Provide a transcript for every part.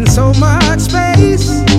In so much space.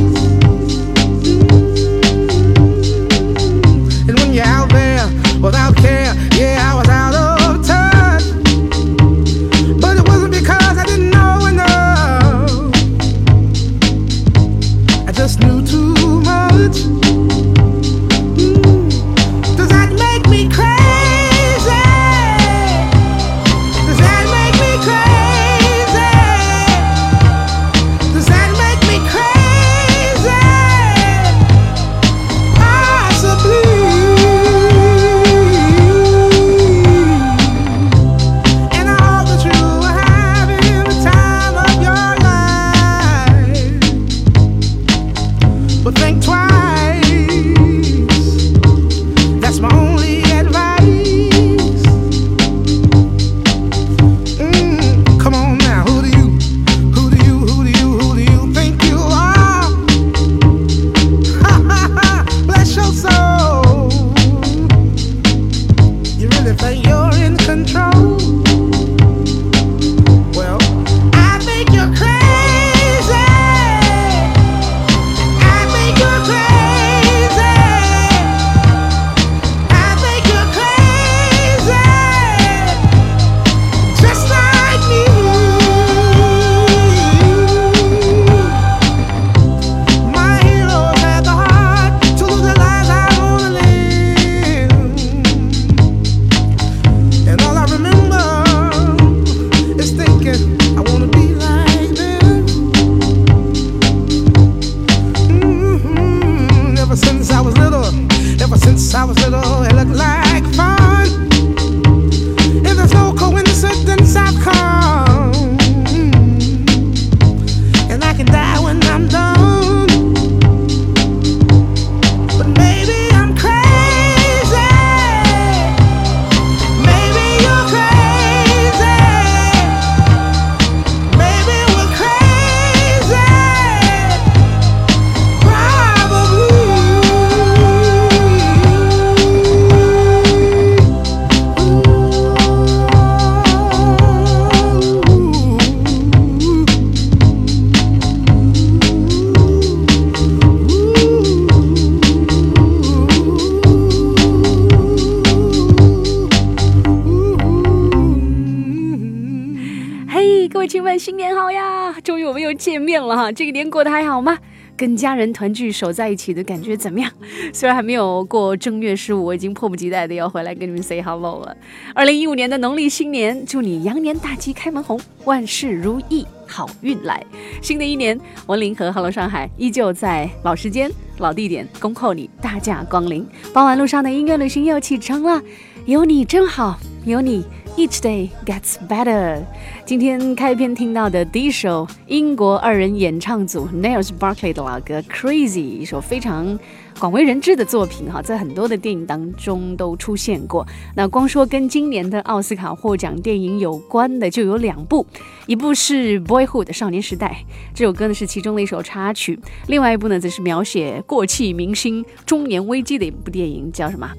跟家人团聚守在一起的感觉怎么样？虽然还没有过正月十五，我已经迫不及待的要回来跟你们 say hello 了。二零一五年的农历新年，祝你羊年大吉，开门红，万事如意，好运来。新的一年，文林和 Hello 上海依旧在老时间、老地点恭候你大驾光临。傍晚路上的音乐旅行又启程了，有你真好，有你。Each day gets better。今天开篇听到的第一首英国二人演唱组 Niles Barkley 的老歌《Crazy》，一首非常广为人知的作品哈，在很多的电影当中都出现过。那光说跟今年的奥斯卡获奖电影有关的就有两部，一部是《Boyhood》少年时代，这首歌呢是其中的一首插曲；另外一部呢则是描写过气明星中年危机的一部电影，叫什么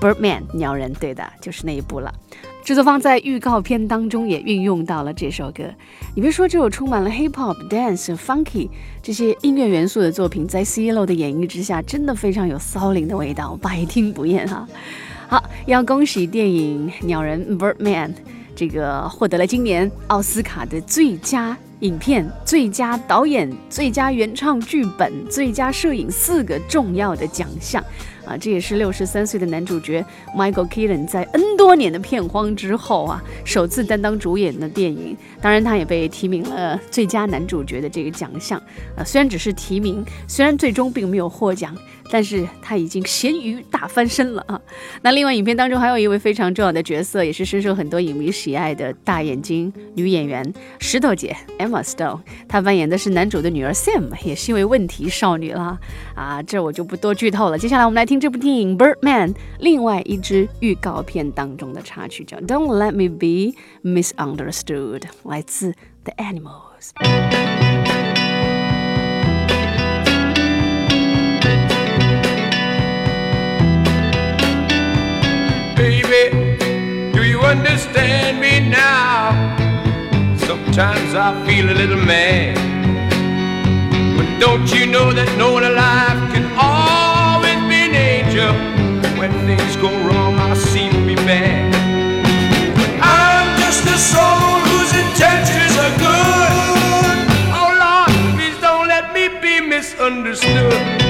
《Birdman》鸟人，对的，就是那一部了。制作方在预告片当中也运用到了这首歌。你别说，这首充满了 hip hop、dance、funky 这些音乐元素的作品，在 CLO 的演绎之下，真的非常有骚灵的味道，百听不厌哈。好，要恭喜电影《鸟人》Birdman 这个获得了今年奥斯卡的最佳影片、最佳导演、最佳原创剧本、最佳摄影四个重要的奖项。啊，这也是六十三岁的男主角 Michael Keaton 在 N 多年的片荒之后啊，首次担当主演的电影。当然，他也被提名了最佳男主角的这个奖项。啊，虽然只是提名，虽然最终并没有获奖。但是他已经咸鱼大翻身了啊！那另外影片当中还有一位非常重要的角色，也是深受很多影迷喜爱的大眼睛女演员石头姐 Emma Stone，她扮演的是男主的女儿 Sam，也是一位问题少女啦啊！这我就不多剧透了。接下来我们来听这部电影《Birdman》另外一支预告片当中的插曲，叫《Don't Let Me Be Misunderstood》，来自 The Animals。Baby, do you understand me now? Sometimes I feel a little mad. But don't you know that no one alive can always be an angel? When things go wrong, I seem to be bad. I'm just a soul whose intentions are good. Oh Lord, please don't let me be misunderstood.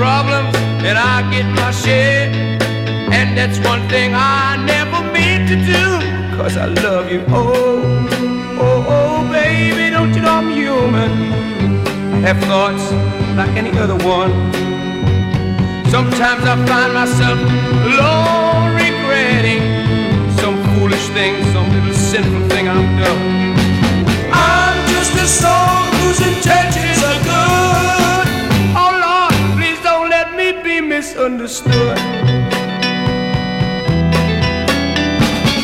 problems, and I get my share. And that's one thing I never mean to do, cause I love you. Oh, oh, oh, baby, don't you know I'm human? Have thoughts like any other one. Sometimes I find myself alone regretting some foolish thing, some little sinful thing I've done I'm just a soul misunderstood.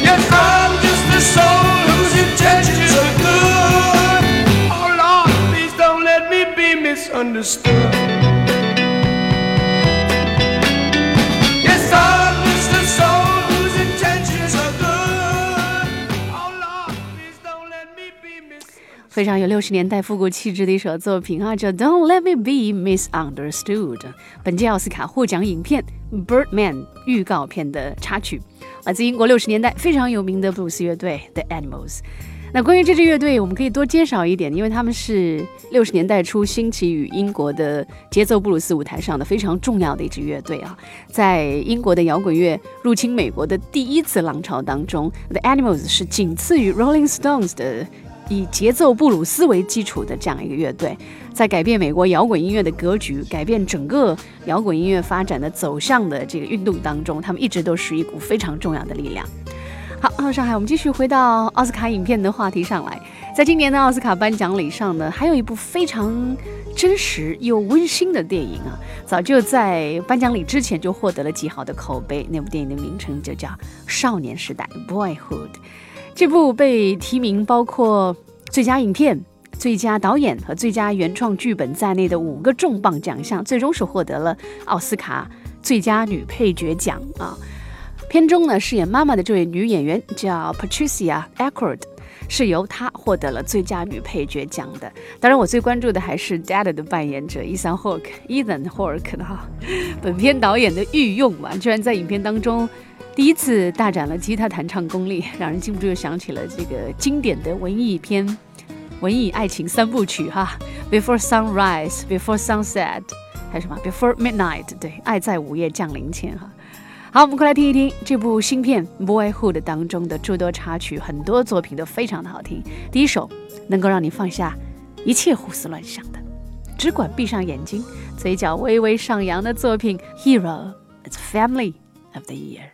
Yes, I'm just a soul whose intentions are good. Oh Lord, please don't let me be misunderstood. 非常有六十年代复古气质的一首作品啊，叫《Don't Let Me Be Misunderstood》。本届奥斯卡获奖影片《Birdman》预告片的插曲，来自英国六十年代非常有名的布鲁斯乐队 The Animals。那关于这支乐队，我们可以多介绍一点，因为他们是六十年代初兴起于英国的节奏布鲁斯舞台上的非常重要的一支乐队啊。在英国的摇滚乐入侵美国的第一次浪潮当中，The Animals 是仅次于 Rolling Stones 的。以节奏布鲁斯为基础的这样一个乐队，在改变美国摇滚音乐的格局、改变整个摇滚音乐发展的走向的这个运动当中，他们一直都是一股非常重要的力量。好，上海，我们继续回到奥斯卡影片的话题上来。在今年的奥斯卡颁奖礼上呢，还有一部非常真实又温馨的电影啊，早就在颁奖礼之前就获得了极好的口碑。那部电影的名称就叫《少年时代》（Boyhood）。这部被提名包括最佳影片、最佳导演和最佳原创剧本在内的五个重磅奖项，最终是获得了奥斯卡最佳女配角奖啊。片中呢，饰演妈妈的这位女演员叫 Patricia a c k w a r d 是由她获得了最佳女配角奖的。当然，我最关注的还是 Dad 的扮演者 Ethan Hawke，Ethan Hawke 哈。本片导演的御用嘛，居然在影片当中。第一次大展了吉他弹唱功力，让人禁不住又想起了这个经典的文艺片、文艺爱情三部曲哈，《Before Sunrise》、《Before Sunset》，还有什么《Before Midnight》？对，爱在午夜降临前哈。好，我们快来听一听这部新片《Boyhood》当中的诸多插曲，很多作品都非常的好听。第一首能够让你放下一切胡思乱想的，只管闭上眼睛，嘴角微微上扬的作品《Hero》，It's Family。Of the year.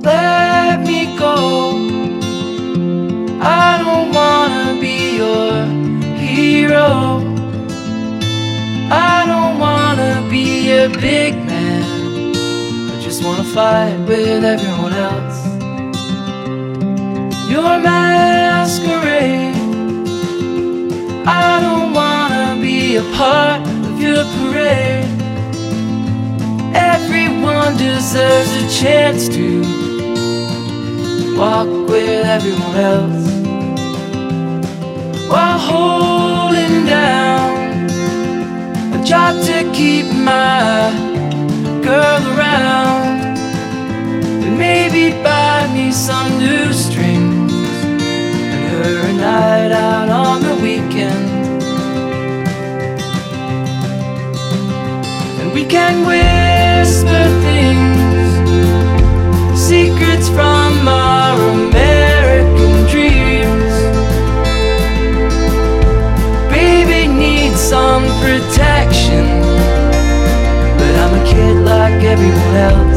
Let me go. I don't wanna be your hero. I don't wanna be a big man. I just wanna fight with everyone else. Your masquerade. I don't wanna a part of your parade. Everyone deserves a chance to walk with everyone else while holding down a job to keep my girl around and maybe buy me some new strings and her a night out on the weekend we can whisper things secrets from our American dreams. Baby needs some protection but I'm a kid like everyone else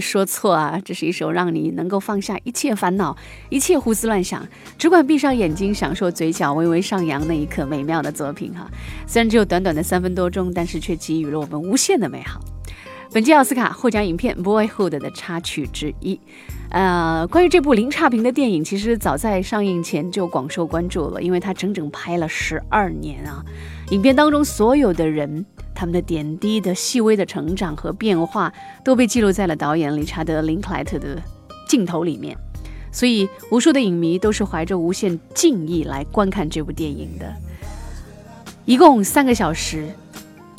说错啊？这是一首让你能够放下一切烦恼、一切胡思乱想，只管闭上眼睛，享受嘴角微微上扬那一刻美妙的作品哈。虽然只有短短的三分多钟，但是却给予了我们无限的美好。本届奥斯卡获奖影片《Boyhood》的插曲之一。呃，关于这部零差评的电影，其实早在上映前就广受关注了，因为它整整拍了十二年啊。影片当中所有的人，他们的点滴的细微的成长和变化，都被记录在了导演理查德·林克莱特的镜头里面。所以，无数的影迷都是怀着无限敬意来观看这部电影的。一共三个小时，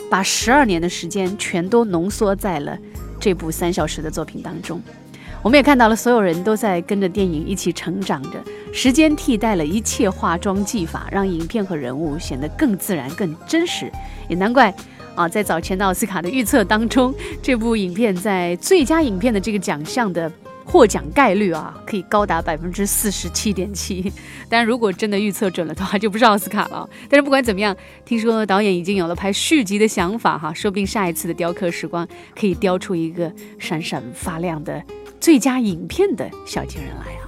把十二年的时间全都浓缩在了这部三小时的作品当中。我们也看到了，所有人都在跟着电影一起成长着。时间替代了一切化妆技法，让影片和人物显得更自然、更真实。也难怪啊，在早前的奥斯卡的预测当中，这部影片在最佳影片的这个奖项的获奖概率啊，可以高达百分之四十七点七。但，如果真的预测准了的话，就不是奥斯卡了。但是不管怎么样，听说导演已经有了拍续集的想法哈，说不定下一次的雕刻时光可以雕出一个闪闪发亮的最佳影片的小金人来啊！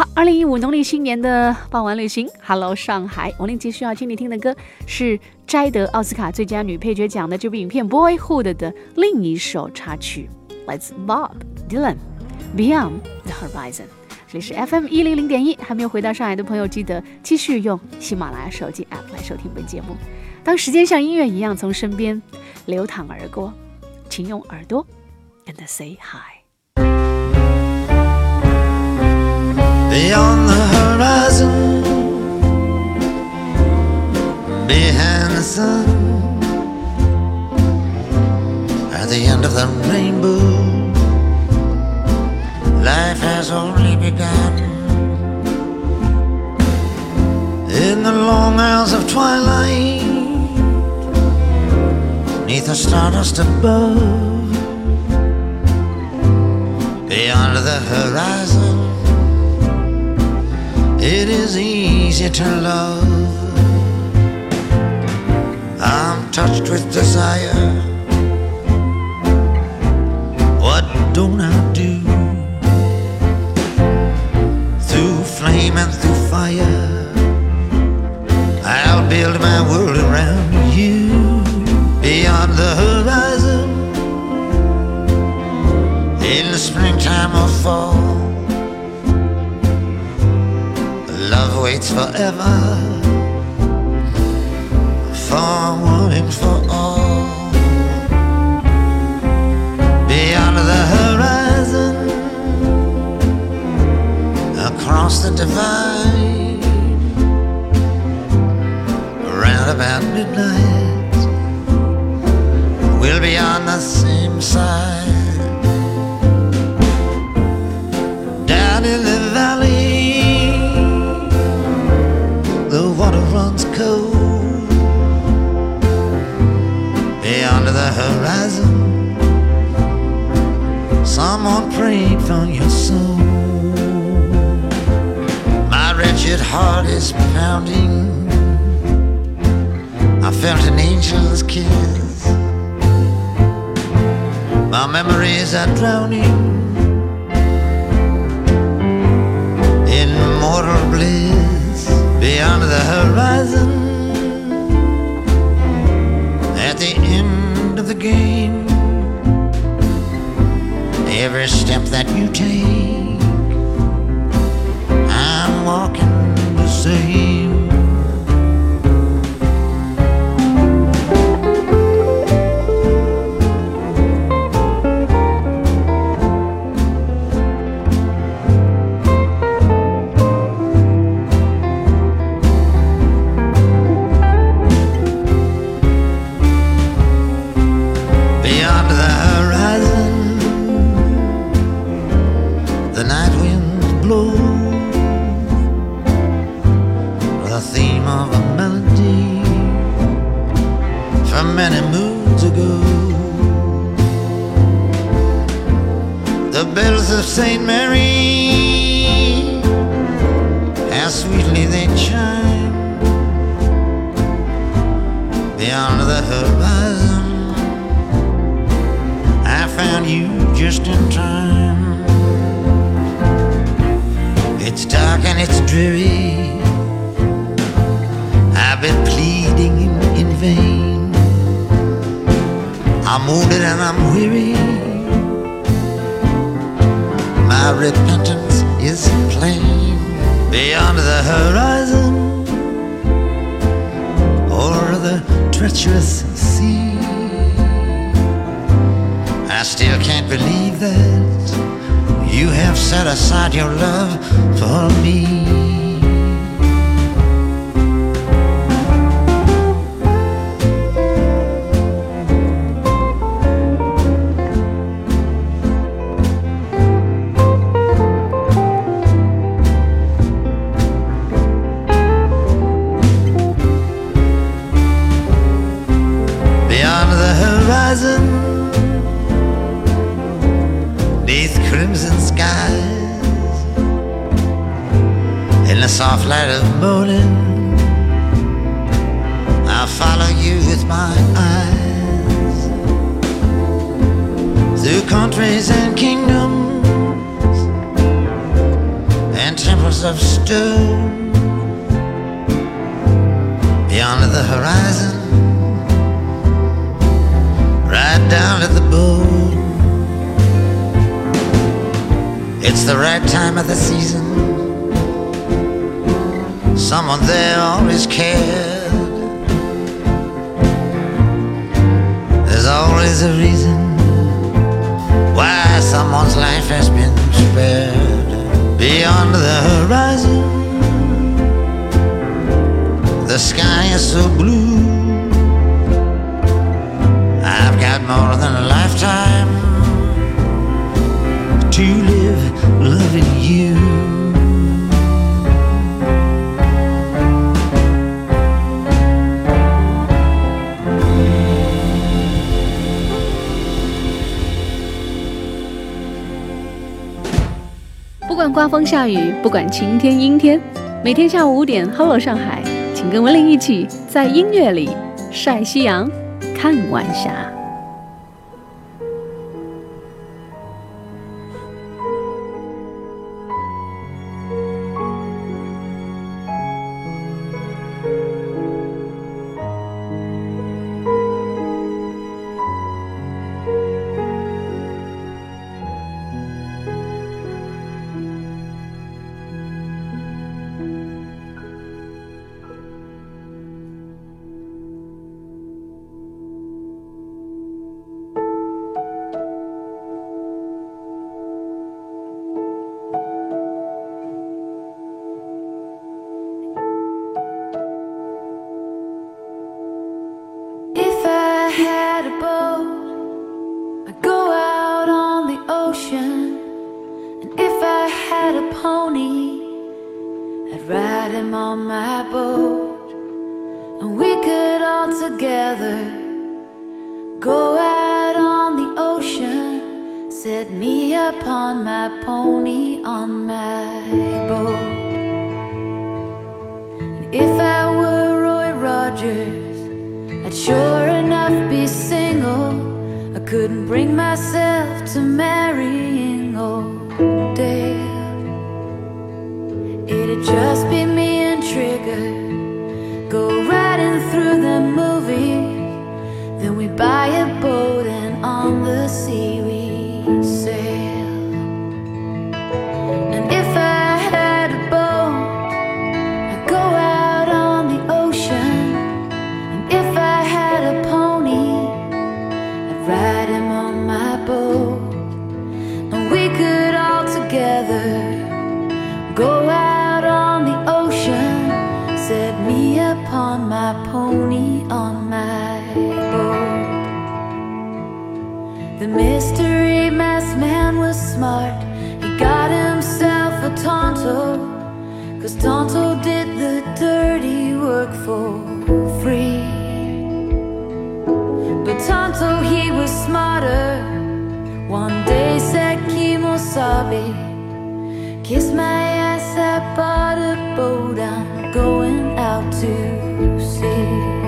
好，二零一五农历新年的傍晚旅行，Hello 上海，王令杰需要请你听的歌是摘得奥斯卡最佳女配角奖的这部影片《Boyhood》的另一首插曲，来自 Bob Dylan，《Beyond the Horizon》。这里是 FM 一零零点一，还没有回到上海的朋友，记得继续用喜马拉雅手机 App 来收听本节目。当时间像音乐一样从身边流淌而过，请用耳朵 and say hi。Beyond the horizon, behind the sun, at the end of the rainbow, life has only begun. In the long hours of twilight, neath the stardust above. Beyond the horizon, it is easy to love. I'm touched with desire. What don't I do? Through flame and through fire, I'll build my world around you. Beyond the horizon, in the springtime or fall, waits forever. For one and for all. Beyond the horizon, across the divide, around about midnight, we'll be on the same side. Down in the valley, water runs cold beyond the horizon. Someone prayed for your soul. My wretched heart is pounding. I felt an angel's kiss. My memories are drowning in mortal bliss beyond the horizon at the end of the game. Every step that you take, 晴天阴天，每天下午五点，Hello 上海，请跟文玲一起在音乐里晒夕阳，看晚霞。my pony on my boat. The mystery masked man was smart. He got himself a Tonto, cause Tonto did the dirty work for free. But Tonto, he was smarter. One day said Kimosabe, kiss my ass, I bought a boat. down going out to sea.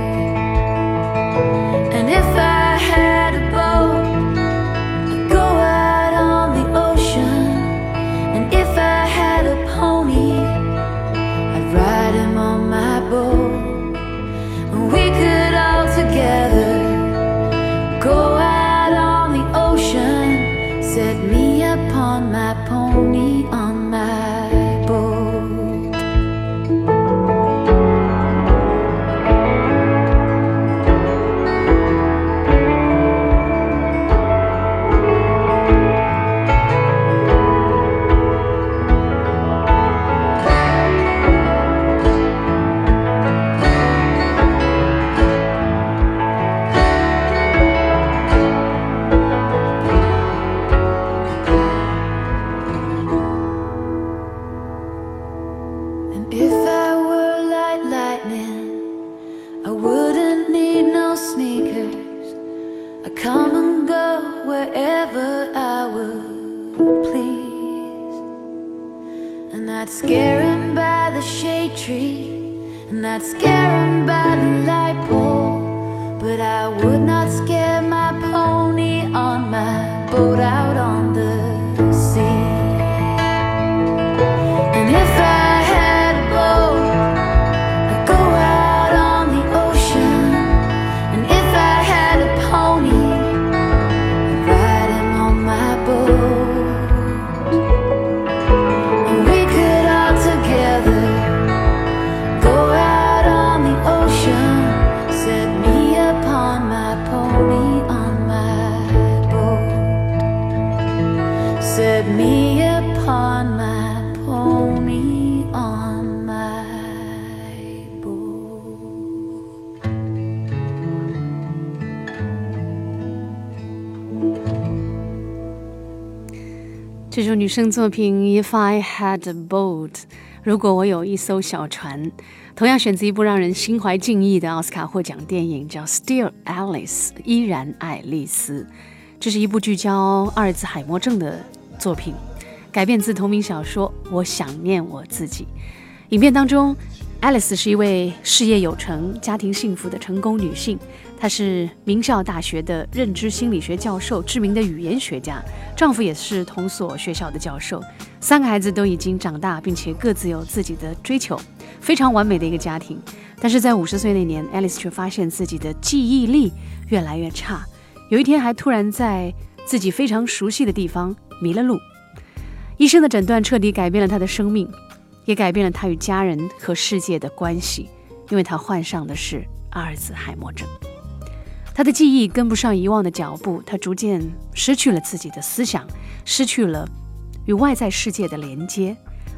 but I would not scare my pony on my boat out on. 这首女生作品《If I Had a Boat》，如果我有一艘小船，同样选择一部让人心怀敬意的奥斯卡获奖电影，叫《Still Alice》，依然爱丽丝。这是一部聚焦阿尔兹海默症的作品。改编自同名小说《我想念我自己》。影片当中，Alice 是一位事业有成、家庭幸福的成功女性。她是名校大学的认知心理学教授，知名的语言学家，丈夫也是同所学校的教授。三个孩子都已经长大，并且各自有自己的追求，非常完美的一个家庭。但是在五十岁那年，Alice 却发现自己的记忆力越来越差，有一天还突然在自己非常熟悉的地方迷了路。医生的诊断彻底改变了她的生命，也改变了她与家人和世界的关系，因为她患上的是阿尔兹海默症。他的记忆跟不上遗忘的脚步，他逐渐失去了自己的思想，失去了与外在世界的连接。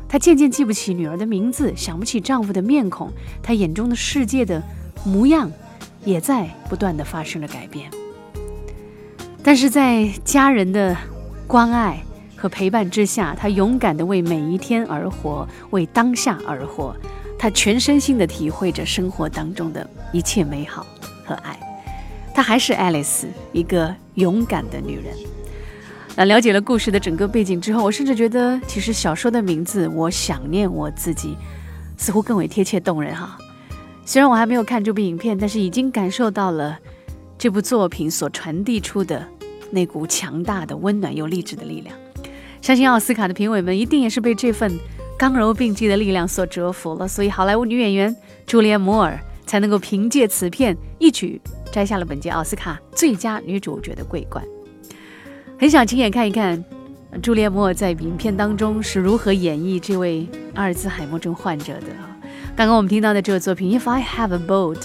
他渐渐记不起女儿的名字，想不起丈夫的面孔，他眼中的世界的模样也在不断的发生了改变。但是在家人的关爱和陪伴之下，他勇敢的为每一天而活，为当下而活。他全身心的体会着生活当中的一切美好和爱。她还是爱丽丝一个勇敢的女人。那了解了故事的整个背景之后，我甚至觉得，其实小说的名字《我想念我自己》似乎更为贴切动人哈。虽然我还没有看这部影片，但是已经感受到了这部作品所传递出的那股强大的、温暖又励志的力量。相信奥斯卡的评委们一定也是被这份刚柔并济的力量所折服了，所以好莱坞女演员朱莉安·摩尔才能够凭借此片一举。摘下了本届奥斯卡最佳女主角的桂冠，很想亲眼看一看朱丽摩尔在影片当中是如何演绎这位阿尔兹海默症患者的。刚刚我们听到的这个作品《If I Have a Boat》，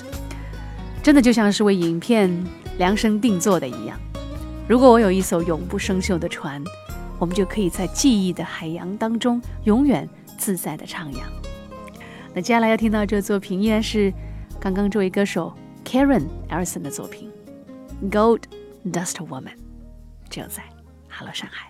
真的就像是为影片量身定做的一样。如果我有一艘永不生锈的船，我们就可以在记忆的海洋当中永远自在的徜徉。那接下来要听到这个作品，依然是刚刚这位歌手。Karen Ellison 的作品《Gold Dust Woman》，只有在 Hello 上海。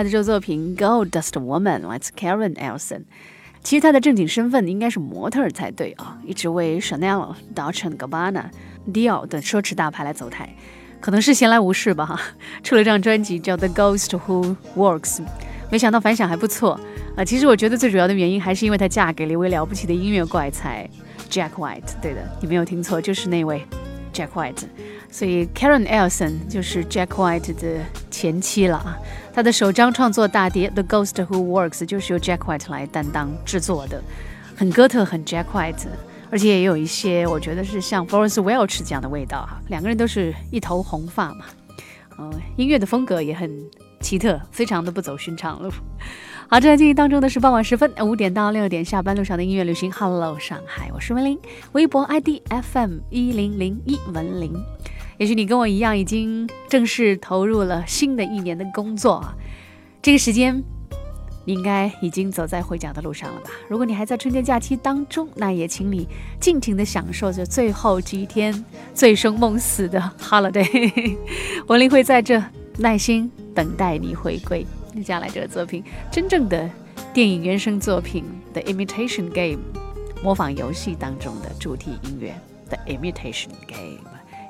听到的这首作品《Gold Dust Woman》来自 Karen Elson。其实她的正经身份应该是模特才对啊，一直为 Chanel、Dolce Gabbana、Dior 等奢侈大牌来走台，可能是闲来无事吧。出了张专辑叫《The Ghost Who Works》，没想到反响还不错啊。其实我觉得最主要的原因还是因为她嫁给了一位了不起的音乐怪才 Jack White。对的，你没有听错，就是那位 Jack White。所以 Karen Elson 就是 Jack White 的前妻了啊。他的首张创作大碟《The Ghost Who Works》就是由 Jack White 来担当制作的，很哥特，很 Jack White，而且也有一些我觉得是像 Florence Welch 这样的味道哈。两个人都是一头红发嘛，嗯，音乐的风格也很奇特，非常的不走寻常路。好，正在进行当中的是傍晚时分，五点到六点下班路上的音乐旅行。Hello 上海，我是文林，微博 ID FM 一零零一文林。也许你跟我一样，已经正式投入了新的一年的工作啊。这个时间，你应该已经走在回家的路上了吧？如果你还在春节假期当中，那也请你尽情的享受着最后几天醉生梦死的 holiday。文林会在这耐心等待你回归。接下来这个作品，真正的电影原声作品《The Imitation Game》，模仿游戏当中的主题音乐《The Imitation Game》。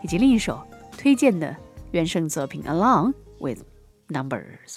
以及另一首推荐的原声作品《Along with Numbers》。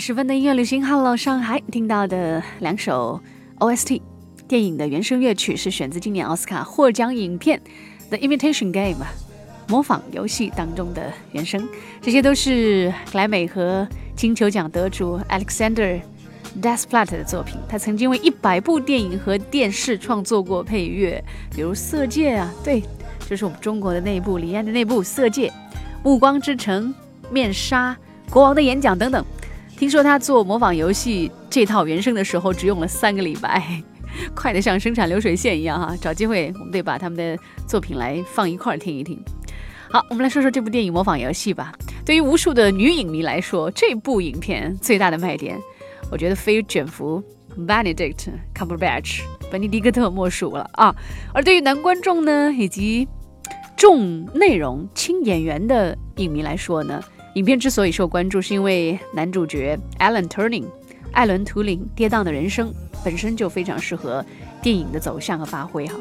十分的音乐旅行，Hello 上海，听到的两首 OST 电影的原声乐曲是选自今年奥斯卡获奖影片《The Imitation Game》模仿游戏当中的原声，这些都是格莱美和金球奖得主 Alexander Desplat 的作品。他曾经为一百部电影和电视创作过配乐，比如《色戒》啊，对，就是我们中国的那部李安的那部《色戒》，《暮光之城》、《面纱》、《国王的演讲》等等。听说他做模仿游戏这套原声的时候，只用了三个礼拜，快得像生产流水线一样哈！找机会我们得把他们的作品来放一块儿听一听。好，我们来说说这部电影模仿游戏吧。对于无数的女影迷来说，这部影片最大的卖点，我觉得非卷福 Benedict Cumberbatch 本尼迪克特莫属了啊！而对于男观众呢，以及重内容轻演员的影迷来说呢？影片之所以受关注，是因为男主角 Alan Turing 艾伦·图灵跌宕的人生本身就非常适合电影的走向和发挥哈。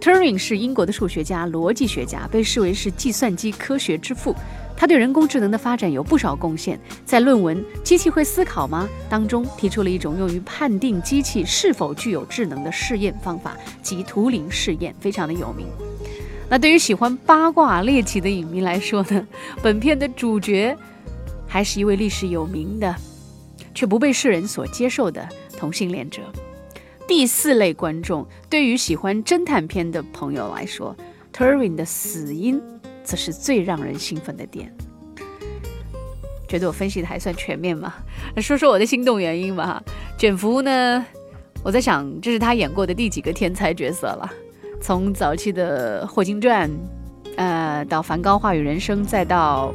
Turing 是英国的数学家、逻辑学家，被视为是计算机科学之父。他对人工智能的发展有不少贡献，在论文《机器会思考吗》当中提出了一种用于判定机器是否具有智能的试验方法，即图灵试验，非常的有名。那对于喜欢八卦猎奇的影迷来说呢，本片的主角还是一位历史有名的，却不被世人所接受的同性恋者。第四类观众，对于喜欢侦探片的朋友来说，Turing 的死因则是最让人兴奋的点。觉得我分析的还算全面吗？说说我的心动原因吧。卷福呢，我在想，这是他演过的第几个天才角色了？从早期的《霍金传》，呃，到《梵高话语人生》，再到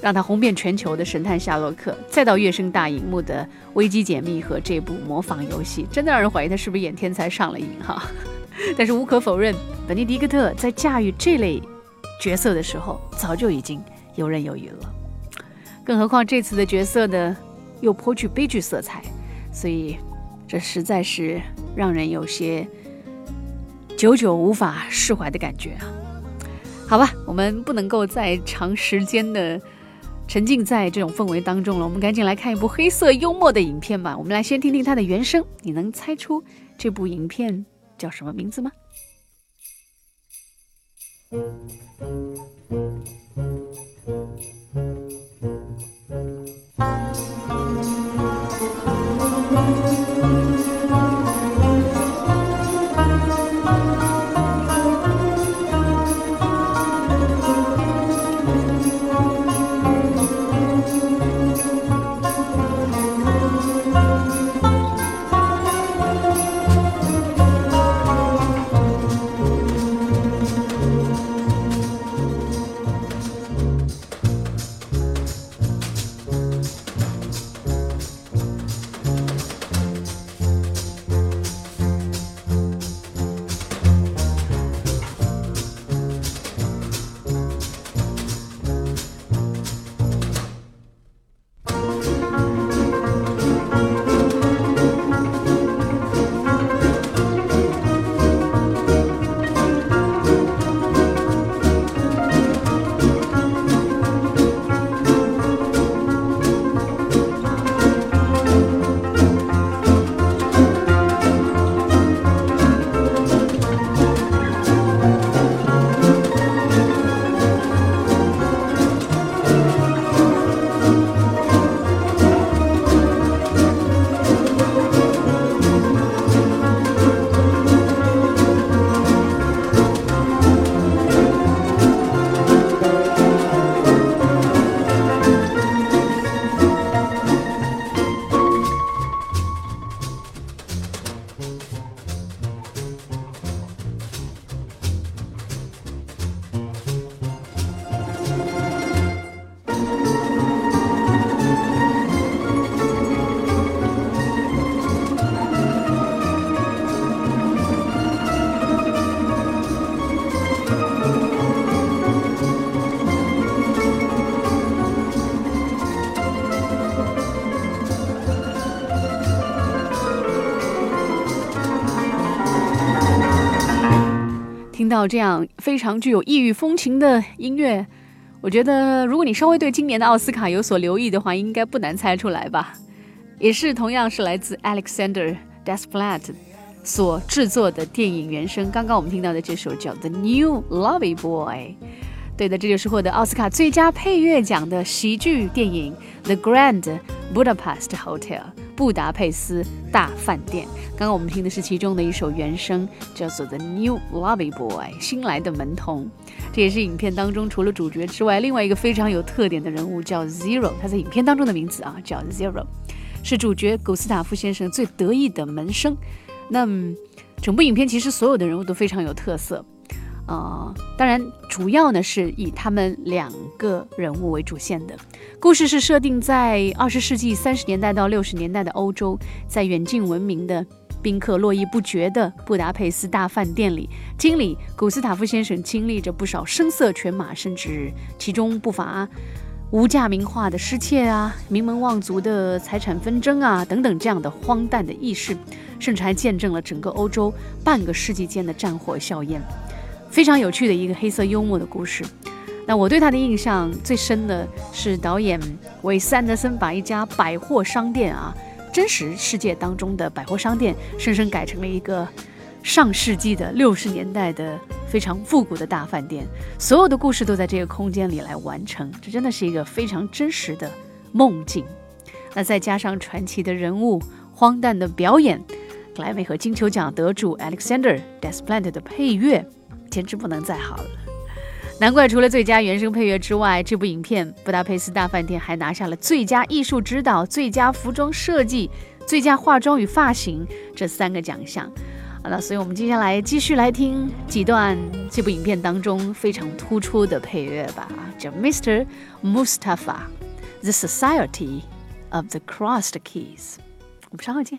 让他红遍全球的《神探夏洛克》，再到跃升大荧幕的《危机解密》和这部模仿游戏，真的让人怀疑他是不是演天才上了瘾哈。但是无可否认，本尼迪克特在驾驭这类角色的时候，早就已经游刃有余了。更何况这次的角色呢，又颇具悲剧色彩，所以这实在是让人有些。久久无法释怀的感觉啊！好吧，我们不能够再长时间的沉浸在这种氛围当中了。我们赶紧来看一部黑色幽默的影片吧。我们来先听听它的原声，你能猜出这部影片叫什么名字吗？这样非常具有异域风情的音乐，我觉得如果你稍微对今年的奥斯卡有所留意的话，应该不难猜出来吧。也是同样是来自 Alexander Desplat 所制作的电影原声。刚刚我们听到的这首叫《The New Lovey Boy》。对的，这就是获得奥斯卡最佳配乐奖的喜剧电影《The Grand Budapest Hotel》布达佩斯大饭店。刚刚我们听的是其中的一首原声，叫做《The New Lobby Boy》新来的门童。这也是影片当中除了主角之外，另外一个非常有特点的人物叫 Zero。他在影片当中的名字啊叫 Zero，是主角古斯塔夫先生最得意的门生。那整部影片其实所有的人物都非常有特色。呃，当然，主要呢是以他们两个人物为主线的。故事是设定在二十世纪三十年代到六十年代的欧洲，在远近闻名的宾客络绎不绝的布达佩斯大饭店里，经理古斯塔夫先生经历着不少声色犬马，甚至其中不乏无价名画的失窃啊、名门望族的财产纷争啊等等这样的荒诞的轶事，甚至还见证了整个欧洲半个世纪间的战火硝烟。非常有趣的一个黑色幽默的故事。那我对他的印象最深的是导演韦斯安德森把一家百货商店啊，真实世界当中的百货商店，深深改成了一个上世纪的六十年代的非常复古的大饭店。所有的故事都在这个空间里来完成，这真的是一个非常真实的梦境。那再加上传奇的人物、荒诞的表演、格莱美和金球奖得主 Alexander Desplat 的配乐。简直不能再好了，难怪除了最佳原声配乐之外，这部影片《布达佩斯大饭店》还拿下了最佳艺术指导、最佳服装设计、最佳化妆与发型这三个奖项。好了，所以我们接下来继续来听几段这部影片当中非常突出的配乐吧，叫《Mr. Mustafa: The Society of the Crossed Keys》。我们稍后见。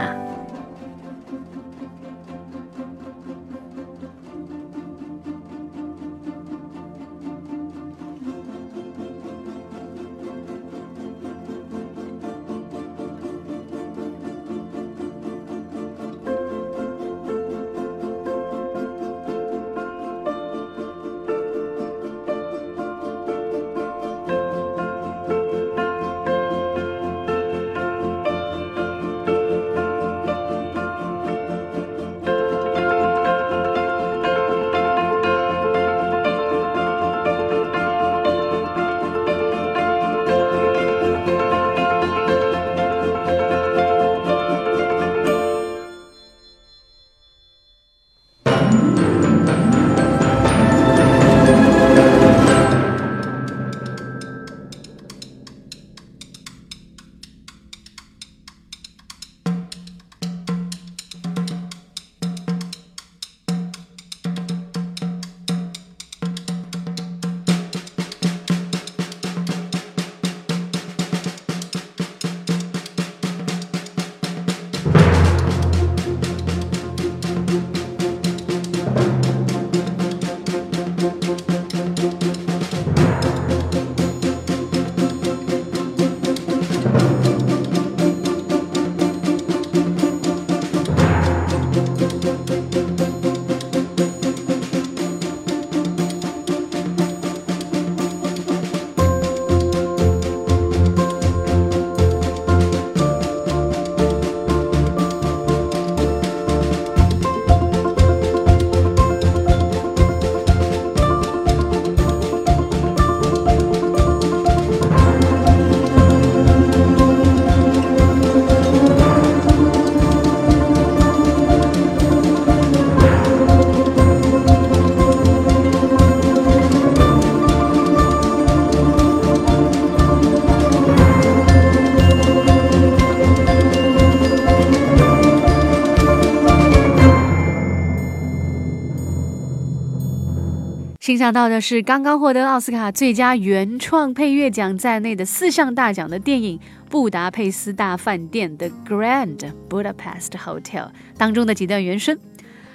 欣赏到的是刚刚获得奥斯卡最佳原创配乐奖在内的四项大奖的电影《布达佩斯大饭店》（The Grand Budapest Hotel 当中的几段原声。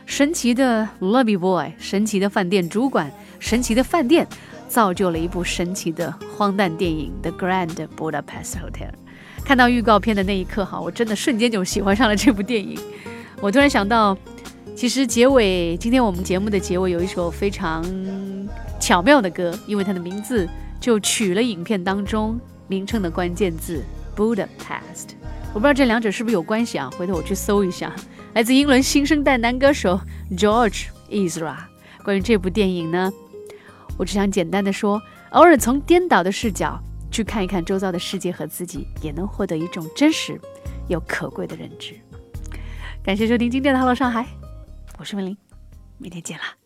神奇的 Lobby Boy，神奇的饭店主管，神奇的饭店，造就了一部神奇的荒诞电影《The Grand Budapest Hotel》。看到预告片的那一刻，哈，我真的瞬间就喜欢上了这部电影。我突然想到。其实结尾，今天我们节目的结尾有一首非常巧妙的歌，因为它的名字就取了影片当中名称的关键字 Budapest。我不知道这两者是不是有关系啊？回头我去搜一下。来自英伦新生代男歌手 George Ezra。关于这部电影呢，我只想简单的说，偶尔从颠倒的视角去看一看周遭的世界和自己，也能获得一种真实又可贵的认知。感谢收听今天的 Hello 上海。我是文林，明天见啦。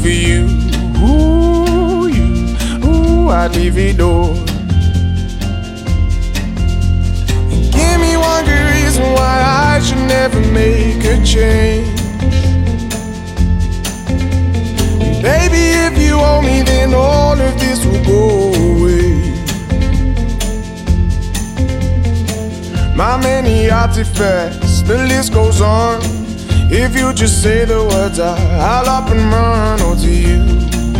For you, ooh, you, ooh, I'd leave it all. Give me one good reason why I should never make a change. Baby, if you owe me, then all of this will go away. My many artifacts, the list goes on. If you just say the words, I'll up and run. Oh, to you,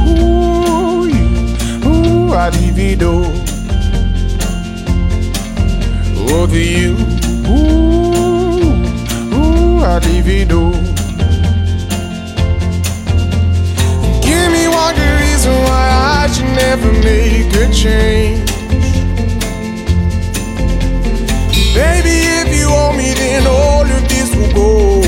ooh, you, ooh, I divido. Oh, to you, ooh, ooh, I divido. Give me one good reason why I should never make a change. Baby, if you owe me, then all of this will go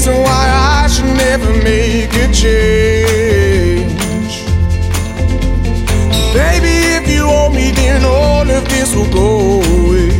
reason why I should never make a change. Baby, if you owe me, then all of this will go away.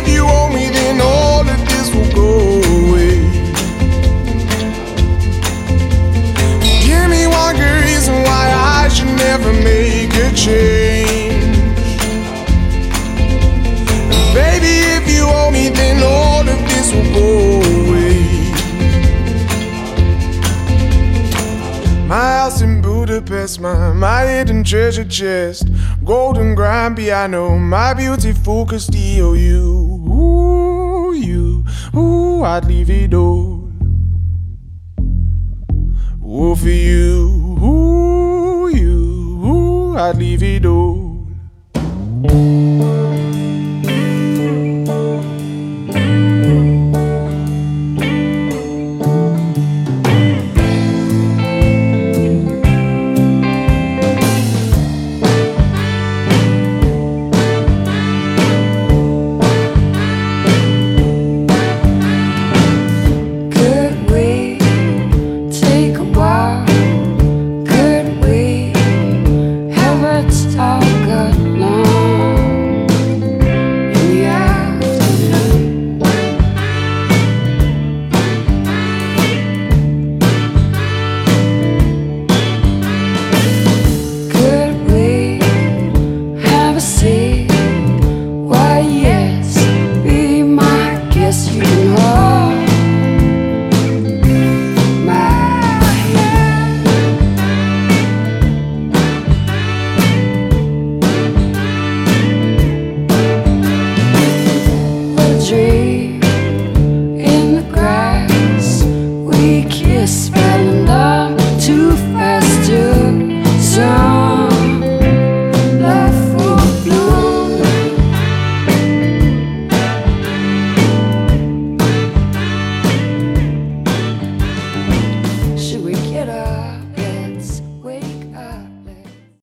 If you owe me, then all of this will go away. Give me one good reason why I should never make a change. Baby, if you owe me, then all of this will go My house in Budapest, my, my hidden treasure chest, golden grand piano, my beautiful Castillo, you, ooh, you, ooh, I'd leave it all. Ooh, for you, ooh, you, ooh, I'd leave it all.